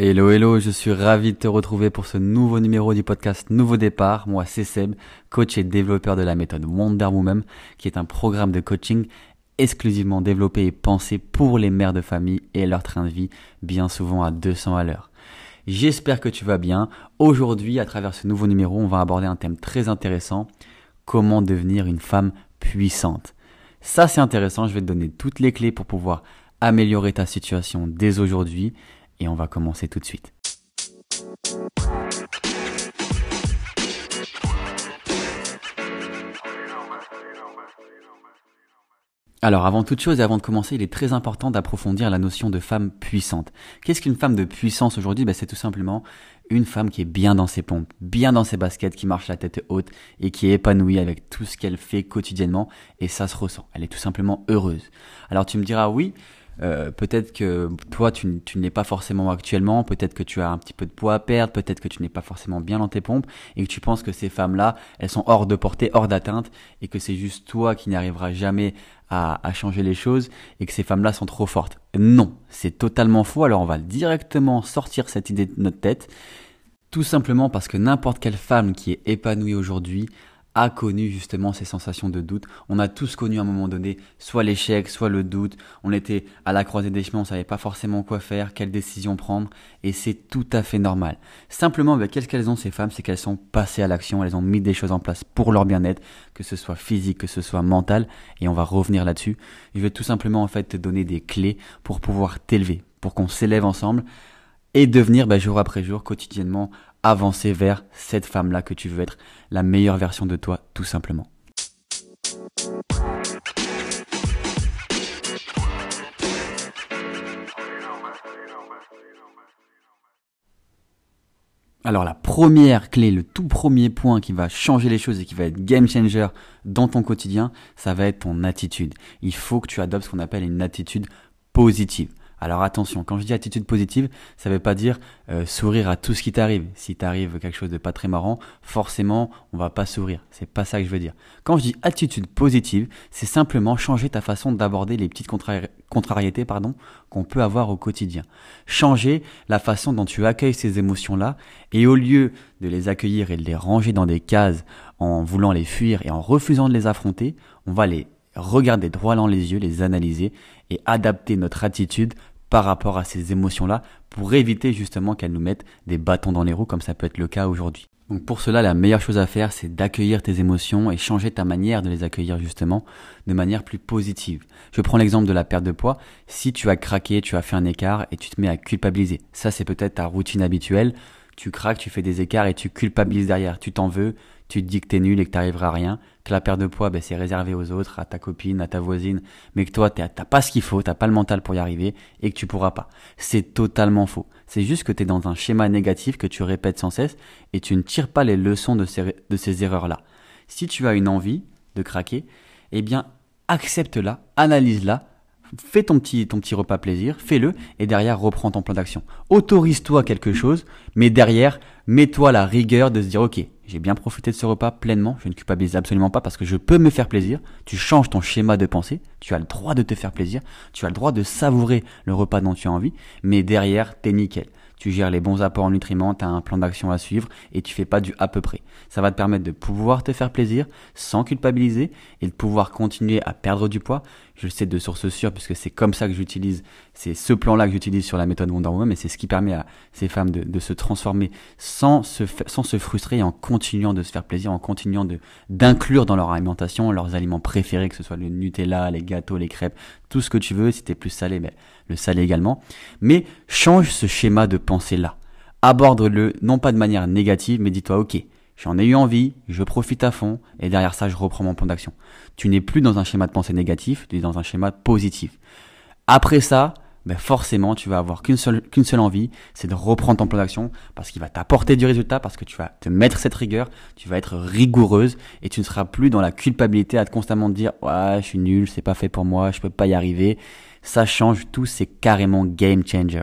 Hello, hello, je suis ravi de te retrouver pour ce nouveau numéro du podcast Nouveau Départ. Moi, c'est Seb, coach et développeur de la méthode Wonder Woman, qui est un programme de coaching exclusivement développé et pensé pour les mères de famille et leur train de vie, bien souvent à 200 à l'heure. J'espère que tu vas bien. Aujourd'hui, à travers ce nouveau numéro, on va aborder un thème très intéressant, comment devenir une femme puissante. Ça, c'est intéressant, je vais te donner toutes les clés pour pouvoir améliorer ta situation dès aujourd'hui et on va commencer tout de suite. Alors avant toute chose et avant de commencer, il est très important d'approfondir la notion de femme puissante. Qu'est-ce qu'une femme de puissance aujourd'hui? Ben, C'est tout simplement une femme qui est bien dans ses pompes, bien dans ses baskets, qui marche la tête haute et qui est épanouie avec tout ce qu'elle fait quotidiennement et ça se ressent. Elle est tout simplement heureuse. Alors tu me diras oui, euh, peut-être que toi, tu, tu n'es pas forcément actuellement, peut-être que tu as un petit peu de poids à perdre, peut-être que tu n'es pas forcément bien dans tes pompes et que tu penses que ces femmes-là, elles sont hors de portée, hors d'atteinte et que c'est juste toi qui n'arriveras jamais à, à, changer les choses et que ces femmes-là sont trop fortes. Non, c'est totalement faux. Alors on va directement sortir cette idée de notre tête. Tout simplement parce que n'importe quelle femme qui est épanouie aujourd'hui a connu justement ces sensations de doute. On a tous connu à un moment donné soit l'échec, soit le doute. On était à la croisée des chemins, on savait pas forcément quoi faire, quelle décision prendre, et c'est tout à fait normal. Simplement, avec qu'est-ce qu'elles ont ces femmes, c'est qu'elles sont passées à l'action, elles ont mis des choses en place pour leur bien-être, que ce soit physique, que ce soit mental, et on va revenir là-dessus. Je vais tout simplement en fait te donner des clés pour pouvoir t'élever, pour qu'on s'élève ensemble et devenir bah, jour après jour, quotidiennement, avancer vers cette femme-là que tu veux être, la meilleure version de toi, tout simplement. Alors la première clé, le tout premier point qui va changer les choses et qui va être game changer dans ton quotidien, ça va être ton attitude. Il faut que tu adoptes ce qu'on appelle une attitude positive. Alors attention, quand je dis attitude positive, ça ne veut pas dire euh, sourire à tout ce qui t'arrive. Si t'arrive quelque chose de pas très marrant, forcément, on va pas sourire. C'est pas ça que je veux dire. Quand je dis attitude positive, c'est simplement changer ta façon d'aborder les petites contrariétés, pardon, qu'on peut avoir au quotidien. Changer la façon dont tu accueilles ces émotions-là, et au lieu de les accueillir et de les ranger dans des cases en voulant les fuir et en refusant de les affronter, on va les regarder droit dans les yeux, les analyser et adapter notre attitude par rapport à ces émotions-là pour éviter justement qu'elles nous mettent des bâtons dans les roues comme ça peut être le cas aujourd'hui. Donc pour cela, la meilleure chose à faire, c'est d'accueillir tes émotions et changer ta manière de les accueillir justement de manière plus positive. Je prends l'exemple de la perte de poids. Si tu as craqué, tu as fait un écart et tu te mets à culpabiliser. Ça, c'est peut-être ta routine habituelle. Tu craques, tu fais des écarts et tu culpabilises derrière. Tu t'en veux, tu te dis que t'es nul et que t'arriveras à rien, que la perte de poids, ben, c'est réservé aux autres, à ta copine, à ta voisine, mais que toi, t'as pas ce qu'il faut, t'as pas le mental pour y arriver et que tu pourras pas. C'est totalement faux. C'est juste que tu es dans un schéma négatif que tu répètes sans cesse et tu ne tires pas les leçons de ces, de ces erreurs-là. Si tu as une envie de craquer, eh bien, accepte-la, analyse-la, fais ton petit, ton petit repas plaisir, fais-le, et derrière, reprends ton plan d'action. Autorise-toi quelque chose, mais derrière, mets-toi la rigueur de se dire, ok, j'ai bien profité de ce repas pleinement, je ne culpabilise absolument pas parce que je peux me faire plaisir. Tu changes ton schéma de pensée, tu as le droit de te faire plaisir, tu as le droit de savourer le repas dont tu as envie, mais derrière, t'es nickel tu gères les bons apports en nutriments, tu as un plan d'action à suivre et tu fais pas du à peu près. Ça va te permettre de pouvoir te faire plaisir sans culpabiliser et de pouvoir continuer à perdre du poids. Je le sais de source sûre puisque c'est comme ça que j'utilise, c'est ce plan-là que j'utilise sur la méthode Wonder Woman, mais c'est ce qui permet à ces femmes de, de se transformer sans se, sans se frustrer en continuant de se faire plaisir, en continuant d'inclure dans leur alimentation leurs aliments préférés, que ce soit le Nutella, les gâteaux, les crêpes, tout ce que tu veux. Si t'es plus salé, mais le salé également. Mais change ce schéma de pensée là. Aborde-le non pas de manière négative, mais dis-toi ok, j'en ai eu envie, je profite à fond, et derrière ça, je reprends mon plan d'action. Tu n'es plus dans un schéma de pensée négatif, tu es dans un schéma positif. Après ça, ben forcément, tu vas avoir qu'une seule, qu'une seule envie, c'est de reprendre ton plan d'action parce qu'il va t'apporter du résultat, parce que tu vas te mettre cette rigueur, tu vas être rigoureuse et tu ne seras plus dans la culpabilité à te constamment dire, ouais, je suis nul, c'est pas fait pour moi, je peux pas y arriver. Ça change tout, c'est carrément game changer.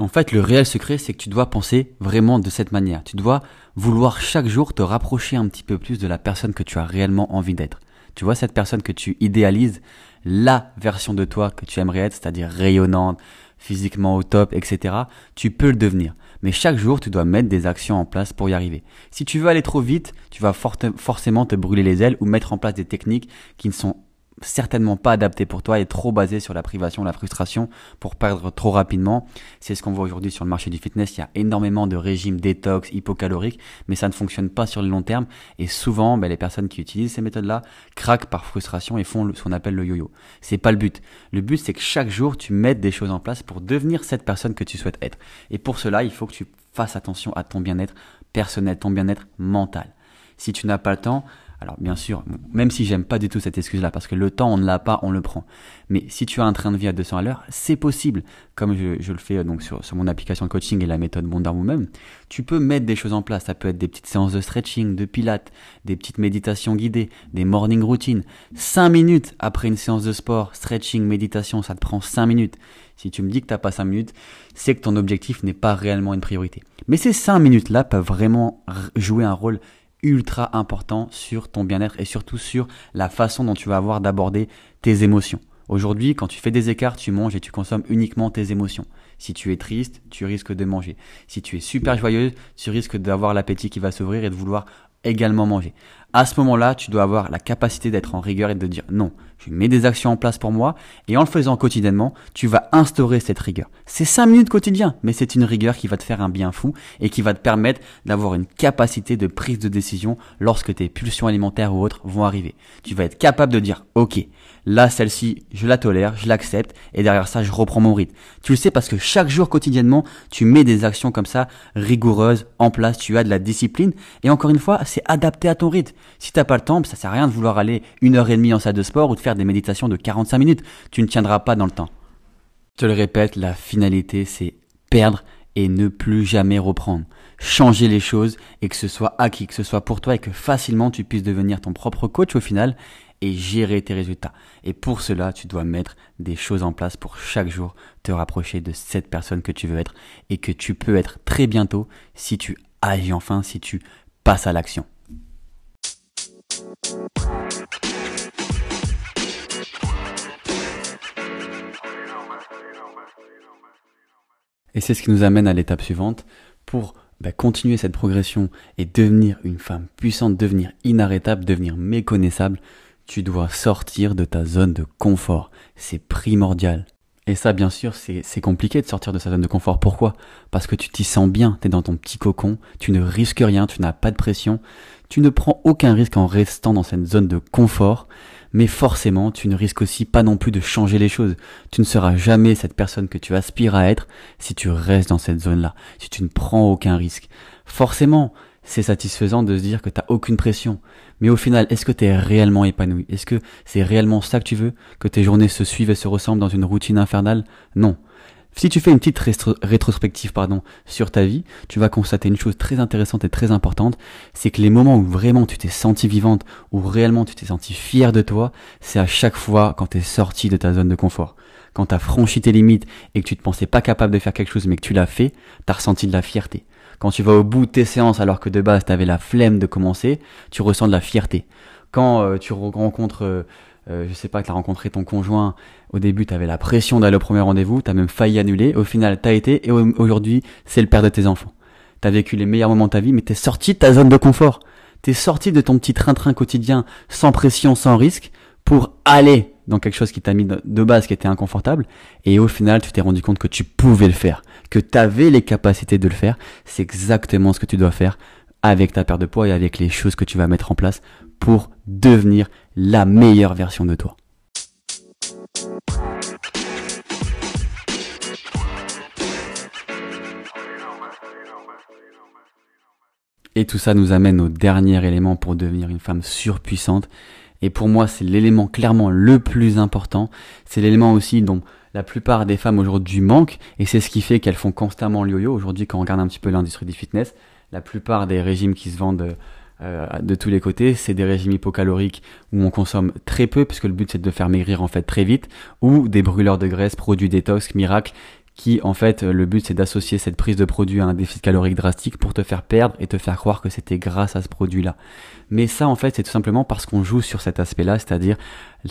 En fait, le réel secret, c'est que tu dois penser vraiment de cette manière. Tu dois vouloir chaque jour te rapprocher un petit peu plus de la personne que tu as réellement envie d'être. Tu vois, cette personne que tu idéalises, la version de toi que tu aimerais être, c'est-à-dire rayonnante, physiquement au top, etc., tu peux le devenir. Mais chaque jour, tu dois mettre des actions en place pour y arriver. Si tu veux aller trop vite, tu vas forcément te brûler les ailes ou mettre en place des techniques qui ne sont certainement pas adapté pour toi et trop basé sur la privation, la frustration pour perdre trop rapidement. C'est ce qu'on voit aujourd'hui sur le marché du fitness. Il y a énormément de régimes détox, hypocaloriques, mais ça ne fonctionne pas sur le long terme. Et souvent, ben, les personnes qui utilisent ces méthodes-là craquent par frustration et font ce qu'on appelle le yo-yo. C'est pas le but. Le but, c'est que chaque jour, tu mettes des choses en place pour devenir cette personne que tu souhaites être. Et pour cela, il faut que tu fasses attention à ton bien-être personnel, ton bien-être mental. Si tu n'as pas le temps, alors bien sûr, même si j'aime pas du tout cette excuse-là, parce que le temps on ne l'a pas, on le prend. Mais si tu as un train de vie à 200 à l'heure, c'est possible. Comme je, le fais euh, donc sur, mon application de coaching et la méthode Wonder Woman, tu peux mettre des choses en place. Ça peut être des petites séances de stretching, de pilates, des petites méditations guidées, des morning routines. 5 minutes après une séance de sport, stretching, méditation, ça te prend 5 minutes. Si tu me dis que tu n'as pas 5 minutes, c'est que ton objectif n'est pas réellement une priorité. Mais ces 5 minutes-là peuvent vraiment jouer un rôle ultra important sur ton bien-être et surtout sur la façon dont tu vas avoir d'aborder tes émotions. Aujourd'hui, quand tu fais des écarts, tu manges et tu consommes uniquement tes émotions. Si tu es triste, tu risques de manger. Si tu es super joyeuse, tu risques d'avoir l'appétit qui va s'ouvrir et de vouloir également manger. À ce moment-là, tu dois avoir la capacité d'être en rigueur et de dire non, je mets des actions en place pour moi et en le faisant quotidiennement, tu vas instaurer cette rigueur. C'est 5 minutes quotidien, mais c'est une rigueur qui va te faire un bien fou et qui va te permettre d'avoir une capacité de prise de décision lorsque tes pulsions alimentaires ou autres vont arriver. Tu vas être capable de dire OK, là celle-ci, je la tolère, je l'accepte et derrière ça, je reprends mon rythme. Tu le sais parce que chaque jour quotidiennement, tu mets des actions comme ça rigoureuses en place, tu as de la discipline et encore une fois, c'est adapté à ton rythme. Si t'as pas le temps, ça sert à rien de vouloir aller une heure et demie en salle de sport ou de faire des méditations de 45 minutes. Tu ne tiendras pas dans le temps. Je te le répète, la finalité, c'est perdre et ne plus jamais reprendre. Changer les choses et que ce soit acquis, que ce soit pour toi et que facilement tu puisses devenir ton propre coach au final et gérer tes résultats. Et pour cela, tu dois mettre des choses en place pour chaque jour te rapprocher de cette personne que tu veux être et que tu peux être très bientôt si tu agis enfin, si tu passes à l'action. Et c'est ce qui nous amène à l'étape suivante pour bah, continuer cette progression et devenir une femme puissante, devenir inarrêtable, devenir méconnaissable. Tu dois sortir de ta zone de confort. C'est primordial. Et ça, bien sûr, c'est compliqué de sortir de sa zone de confort. Pourquoi? Parce que tu t'y sens bien, tu es dans ton petit cocon, tu ne risques rien, tu n'as pas de pression, tu ne prends aucun risque en restant dans cette zone de confort, mais forcément, tu ne risques aussi pas non plus de changer les choses. Tu ne seras jamais cette personne que tu aspires à être si tu restes dans cette zone-là, si tu ne prends aucun risque. Forcément, c'est satisfaisant de se dire que tu n'as aucune pression. Mais au final, est-ce que tu es réellement épanoui? Est-ce que c'est réellement ça que tu veux? Que tes journées se suivent et se ressemblent dans une routine infernale? Non. Si tu fais une petite rétrospective pardon, sur ta vie, tu vas constater une chose très intéressante et très importante, c'est que les moments où vraiment tu t'es senti vivante, où réellement tu t'es senti fier de toi, c'est à chaque fois quand tu es sorti de ta zone de confort. Quand tu as franchi tes limites et que tu te pensais pas capable de faire quelque chose mais que tu l'as fait, tu as ressenti de la fierté. Quand tu vas au bout de tes séances alors que de base tu avais la flemme de commencer, tu ressens de la fierté. Quand euh, tu rencontres... Euh, euh, je sais pas, que tu as rencontré ton conjoint, au début tu avais la pression d'aller au premier rendez-vous, tu as même failli annuler, au final tu as été, et aujourd'hui c'est le père de tes enfants. Tu as vécu les meilleurs moments de ta vie, mais tu es sorti de ta zone de confort. Tu es sorti de ton petit train-train quotidien, sans pression, sans risque, pour aller dans quelque chose qui t'a mis de base, qui était inconfortable, et au final tu t'es rendu compte que tu pouvais le faire, que tu avais les capacités de le faire. C'est exactement ce que tu dois faire avec ta perte de poids et avec les choses que tu vas mettre en place pour devenir la meilleure version de toi. Et tout ça nous amène au dernier élément pour devenir une femme surpuissante. Et pour moi, c'est l'élément clairement le plus important. C'est l'élément aussi dont la plupart des femmes aujourd'hui manquent. Et c'est ce qui fait qu'elles font constamment le yo-yo. Aujourd'hui, quand on regarde un petit peu l'industrie du fitness, la plupart des régimes qui se vendent euh, de tous les côtés, c'est des régimes hypocaloriques où on consomme très peu, puisque le but c'est de faire maigrir en fait très vite, ou des brûleurs de graisse, produits détox, miracles, qui en fait le but c'est d'associer cette prise de produit à un déficit calorique drastique pour te faire perdre et te faire croire que c'était grâce à ce produit-là. Mais ça en fait c'est tout simplement parce qu'on joue sur cet aspect-là, c'est-à-dire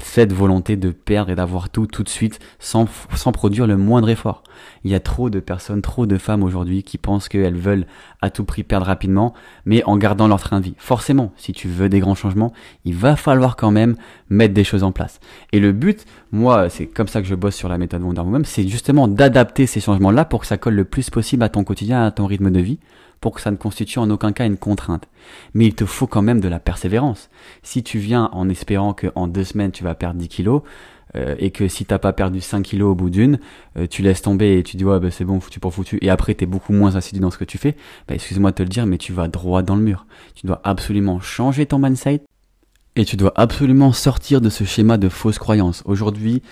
cette volonté de perdre et d'avoir tout tout de suite sans, sans produire le moindre effort. Il y a trop de personnes, trop de femmes aujourd'hui qui pensent qu'elles veulent à tout prix perdre rapidement, mais en gardant leur train de vie. Forcément, si tu veux des grands changements, il va falloir quand même mettre des choses en place. Et le but, moi, c'est comme ça que je bosse sur la méthode Wonder Woman, c'est justement d'adapter ces changements-là pour que ça colle le plus possible à ton quotidien, à ton rythme de vie, pour que ça ne constitue en aucun cas une contrainte. Mais il te faut quand même de la persévérance. Si tu viens en espérant qu'en deux semaines tu vas perdre 10 kilos, euh, et que si t'as pas perdu 5 kilos au bout d'une, euh, tu laisses tomber et tu dis ouais bah, c'est bon foutu pour foutu et après t'es beaucoup moins assidu dans ce que tu fais, bah, excuse-moi de te le dire mais tu vas droit dans le mur. Tu dois absolument changer ton mindset et tu dois absolument sortir de ce schéma de fausses croyances. Aujourd'hui,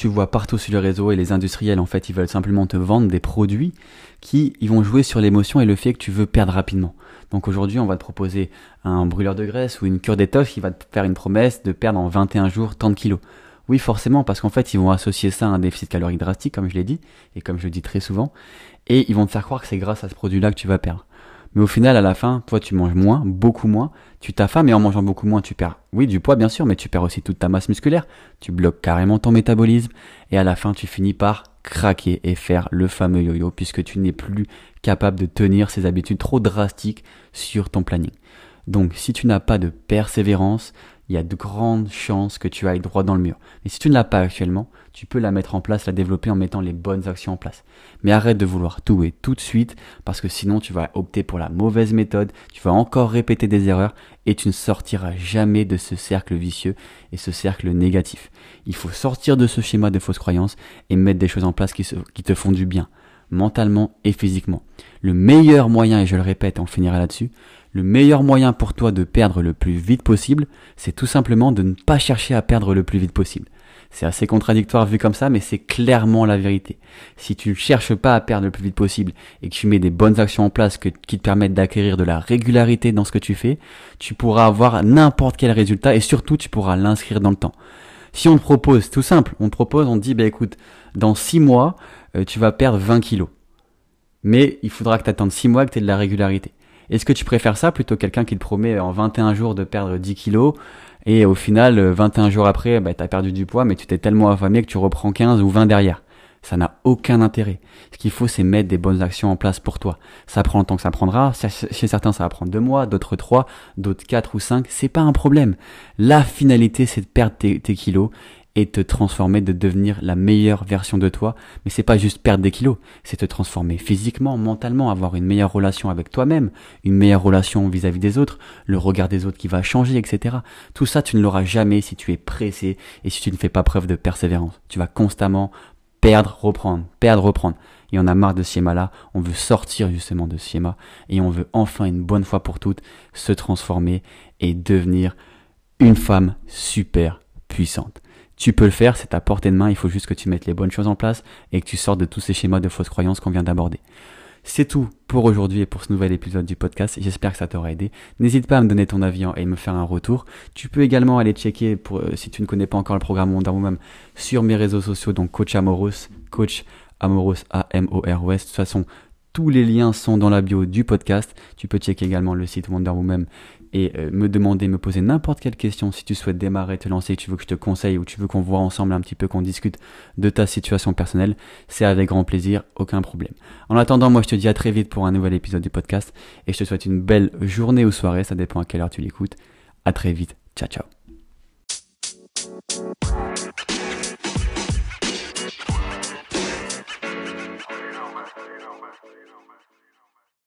tu vois partout sur le réseau et les industriels en fait ils veulent simplement te vendre des produits qui ils vont jouer sur l'émotion et le fait que tu veux perdre rapidement. Donc aujourd'hui on va te proposer un brûleur de graisse ou une cure d'étoffe qui va te faire une promesse de perdre en 21 jours tant de kilos. Oui forcément parce qu'en fait ils vont associer ça à un déficit calorique drastique comme je l'ai dit et comme je le dis très souvent et ils vont te faire croire que c'est grâce à ce produit là que tu vas perdre. Mais au final, à la fin, toi, tu manges moins, beaucoup moins, tu t'affames et en mangeant beaucoup moins, tu perds, oui, du poids, bien sûr, mais tu perds aussi toute ta masse musculaire, tu bloques carrément ton métabolisme et à la fin, tu finis par craquer et faire le fameux yo-yo puisque tu n'es plus capable de tenir ces habitudes trop drastiques sur ton planning. Donc, si tu n'as pas de persévérance, il y a de grandes chances que tu ailles droit dans le mur. Mais si tu ne l'as pas actuellement, tu peux la mettre en place, la développer en mettant les bonnes actions en place. Mais arrête de vouloir tout et tout de suite, parce que sinon tu vas opter pour la mauvaise méthode, tu vas encore répéter des erreurs, et tu ne sortiras jamais de ce cercle vicieux et ce cercle négatif. Il faut sortir de ce schéma de fausses croyances et mettre des choses en place qui, te font du bien, mentalement et physiquement. Le meilleur moyen, et je le répète, on finira là-dessus, le meilleur moyen pour toi de perdre le plus vite possible, c'est tout simplement de ne pas chercher à perdre le plus vite possible. C'est assez contradictoire vu comme ça, mais c'est clairement la vérité. Si tu ne cherches pas à perdre le plus vite possible et que tu mets des bonnes actions en place qui te permettent d'acquérir de la régularité dans ce que tu fais, tu pourras avoir n'importe quel résultat et surtout tu pourras l'inscrire dans le temps. Si on te propose, tout simple, on te propose, on te dit, bah écoute, dans 6 mois, euh, tu vas perdre 20 kilos. Mais il faudra que tu attendes 6 mois que tu aies de la régularité. Est-ce que tu préfères ça plutôt quelqu'un qui te promet en 21 jours de perdre 10 kilos et au final, 21 jours après, bah, tu perdu du poids, mais tu t'es tellement affamé que tu reprends 15 ou 20 derrière? Ça n'a aucun intérêt. Ce qu'il faut, c'est mettre des bonnes actions en place pour toi. Ça prend le temps que ça prendra. Chez certains, ça va prendre deux mois, d'autres trois, d'autres quatre ou cinq. C'est pas un problème. La finalité, c'est de perdre tes kilos et te transformer, de devenir la meilleure version de toi. Mais c'est pas juste perdre des kilos, c'est te transformer physiquement, mentalement, avoir une meilleure relation avec toi-même, une meilleure relation vis-à-vis des autres, le regard des autres qui va changer, etc. Tout ça, tu ne l'auras jamais si tu es pressé et si tu ne fais pas preuve de persévérance. Tu vas constamment perdre, reprendre, perdre, reprendre. Et on a marre de ce schéma-là, on veut sortir justement de ce schéma et on veut enfin une bonne fois pour toutes se transformer et devenir une femme super puissante. Tu peux le faire, c'est à portée de main, il faut juste que tu mettes les bonnes choses en place et que tu sortes de tous ces schémas de fausses croyances qu'on vient d'aborder. C'est tout pour aujourd'hui et pour ce nouvel épisode du podcast. J'espère que ça t'aura aidé. N'hésite pas à me donner ton avis et me faire un retour. Tu peux également aller checker, pour, euh, si tu ne connais pas encore le programme Wonder Woman, sur mes réseaux sociaux, donc Coach Amoros, Coach Amoros, A-M-O-R-O-S. De toute façon, tous les liens sont dans la bio du podcast. Tu peux checker également le site Wonder Woman et euh, me demander, me poser n'importe quelle question si tu souhaites démarrer, te lancer, tu veux que je te conseille ou tu veux qu'on voit ensemble un petit peu, qu'on discute de ta situation personnelle, c'est avec grand plaisir, aucun problème. En attendant, moi je te dis à très vite pour un nouvel épisode du podcast et je te souhaite une belle journée ou soirée, ça dépend à quelle heure tu l'écoutes. À très vite, ciao ciao.